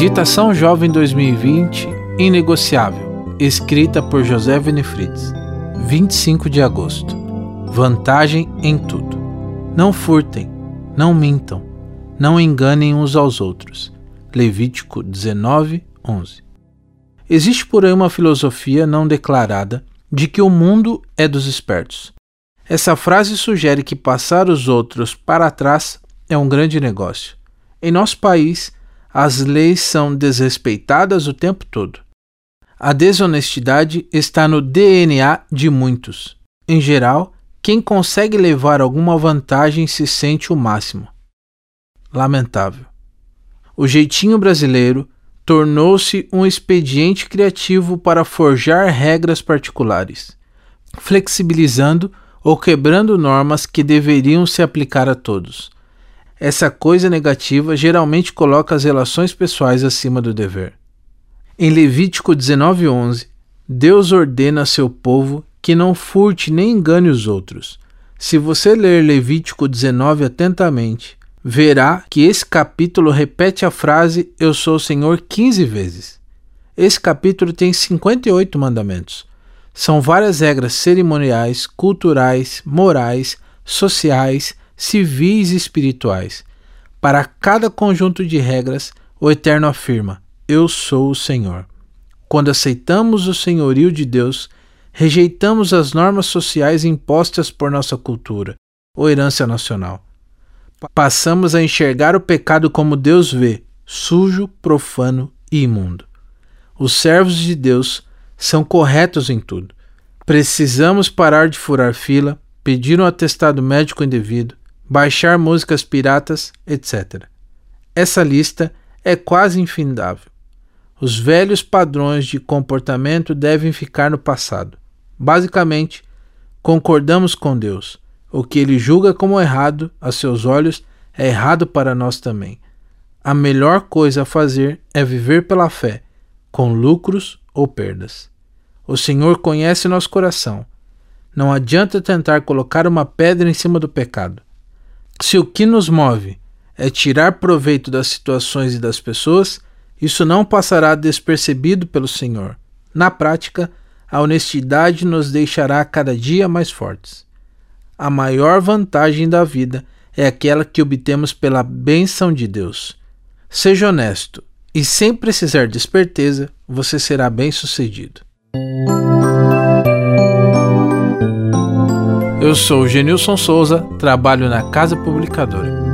Meditação Jovem 2020 Inegociável, escrita por José Winifrides, 25 de agosto. Vantagem em tudo. Não furtem, não mintam, não enganem uns aos outros. Levítico 19, 11. Existe por aí uma filosofia não declarada de que o mundo é dos espertos. Essa frase sugere que passar os outros para trás é um grande negócio. Em nosso país, as leis são desrespeitadas o tempo todo. A desonestidade está no DNA de muitos. Em geral, quem consegue levar alguma vantagem se sente o máximo. Lamentável. O jeitinho brasileiro tornou-se um expediente criativo para forjar regras particulares, flexibilizando ou quebrando normas que deveriam se aplicar a todos. Essa coisa negativa geralmente coloca as relações pessoais acima do dever. Em Levítico 19:11, Deus ordena a seu povo que não furte nem engane os outros. Se você ler Levítico 19 atentamente, verá que esse capítulo repete a frase Eu sou o Senhor 15 vezes. Esse capítulo tem 58 mandamentos. São várias regras cerimoniais, culturais, morais, sociais, civis e espirituais. Para cada conjunto de regras, o Eterno afirma: Eu sou o Senhor. Quando aceitamos o senhorio de Deus, rejeitamos as normas sociais impostas por nossa cultura ou herança nacional. Passamos a enxergar o pecado como Deus vê, sujo, profano e imundo. Os servos de Deus são corretos em tudo. Precisamos parar de furar fila, pedir um atestado médico indevido, baixar músicas piratas, etc. Essa lista é quase infindável. Os velhos padrões de comportamento devem ficar no passado. Basicamente, concordamos com Deus. O que ele julga como errado a seus olhos é errado para nós também. A melhor coisa a fazer é viver pela fé, com lucros ou perdas. O Senhor conhece nosso coração. Não adianta tentar colocar uma pedra em cima do pecado. Se o que nos move é tirar proveito das situações e das pessoas, isso não passará despercebido pelo Senhor. Na prática, a honestidade nos deixará cada dia mais fortes. A maior vantagem da vida é aquela que obtemos pela bênção de Deus. Seja honesto e sem precisar de esperteza, você será bem-sucedido. Eu sou Genilson Souza, trabalho na Casa Publicadora.